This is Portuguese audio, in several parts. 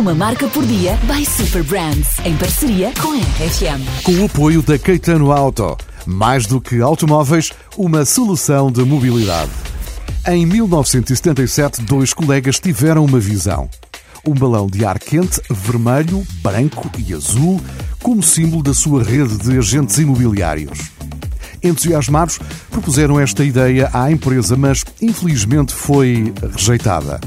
Uma marca por dia by Super Brands, em parceria com a RFM. Com o apoio da Caetano Auto. Mais do que automóveis, uma solução de mobilidade. Em 1977, dois colegas tiveram uma visão. Um balão de ar quente, vermelho, branco e azul, como símbolo da sua rede de agentes imobiliários. Entusiasmados, propuseram esta ideia à empresa, mas infelizmente foi rejeitada.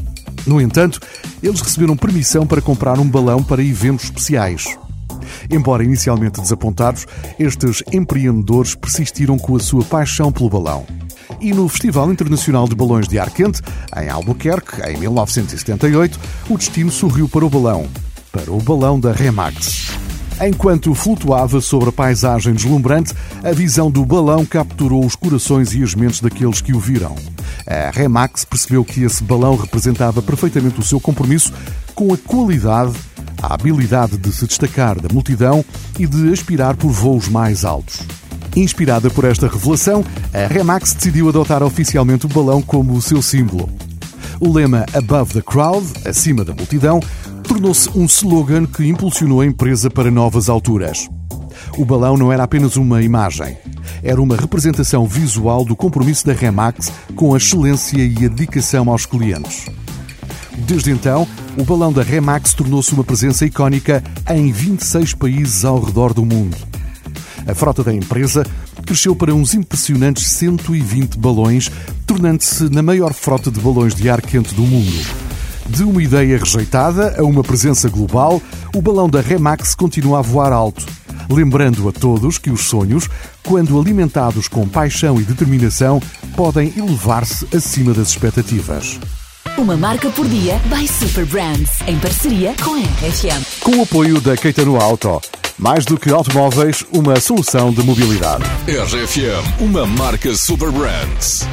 No entanto, eles receberam permissão para comprar um balão para eventos especiais. Embora inicialmente desapontados, estes empreendedores persistiram com a sua paixão pelo balão. E no Festival Internacional de Balões de Ar Quente, em Albuquerque, em 1978, o destino sorriu para o balão, para o balão da Remax. Enquanto flutuava sobre a paisagem deslumbrante, a visão do balão capturou os corações e as mentes daqueles que o viram. A Remax percebeu que esse balão representava perfeitamente o seu compromisso com a qualidade, a habilidade de se destacar da multidão e de aspirar por voos mais altos. Inspirada por esta revelação, a Remax decidiu adotar oficialmente o balão como o seu símbolo. O lema Above the Crowd, acima da multidão, tornou-se um slogan que impulsionou a empresa para novas alturas. O balão não era apenas uma imagem, era uma representação visual do compromisso da Remax com a excelência e a dedicação aos clientes. Desde então, o balão da Remax tornou-se uma presença icónica em 26 países ao redor do mundo. A frota da empresa cresceu para uns impressionantes 120 balões, tornando-se na maior frota de balões de ar quente do mundo. De uma ideia rejeitada a uma presença global, o balão da Remax continua a voar alto, lembrando a todos que os sonhos, quando alimentados com paixão e determinação, podem elevar-se acima das expectativas. Uma marca por dia by Super Brands, em parceria com a RFM. Com o apoio da Caetano Auto. Mais do que automóveis, uma solução de mobilidade. RFM, uma marca Super Brands.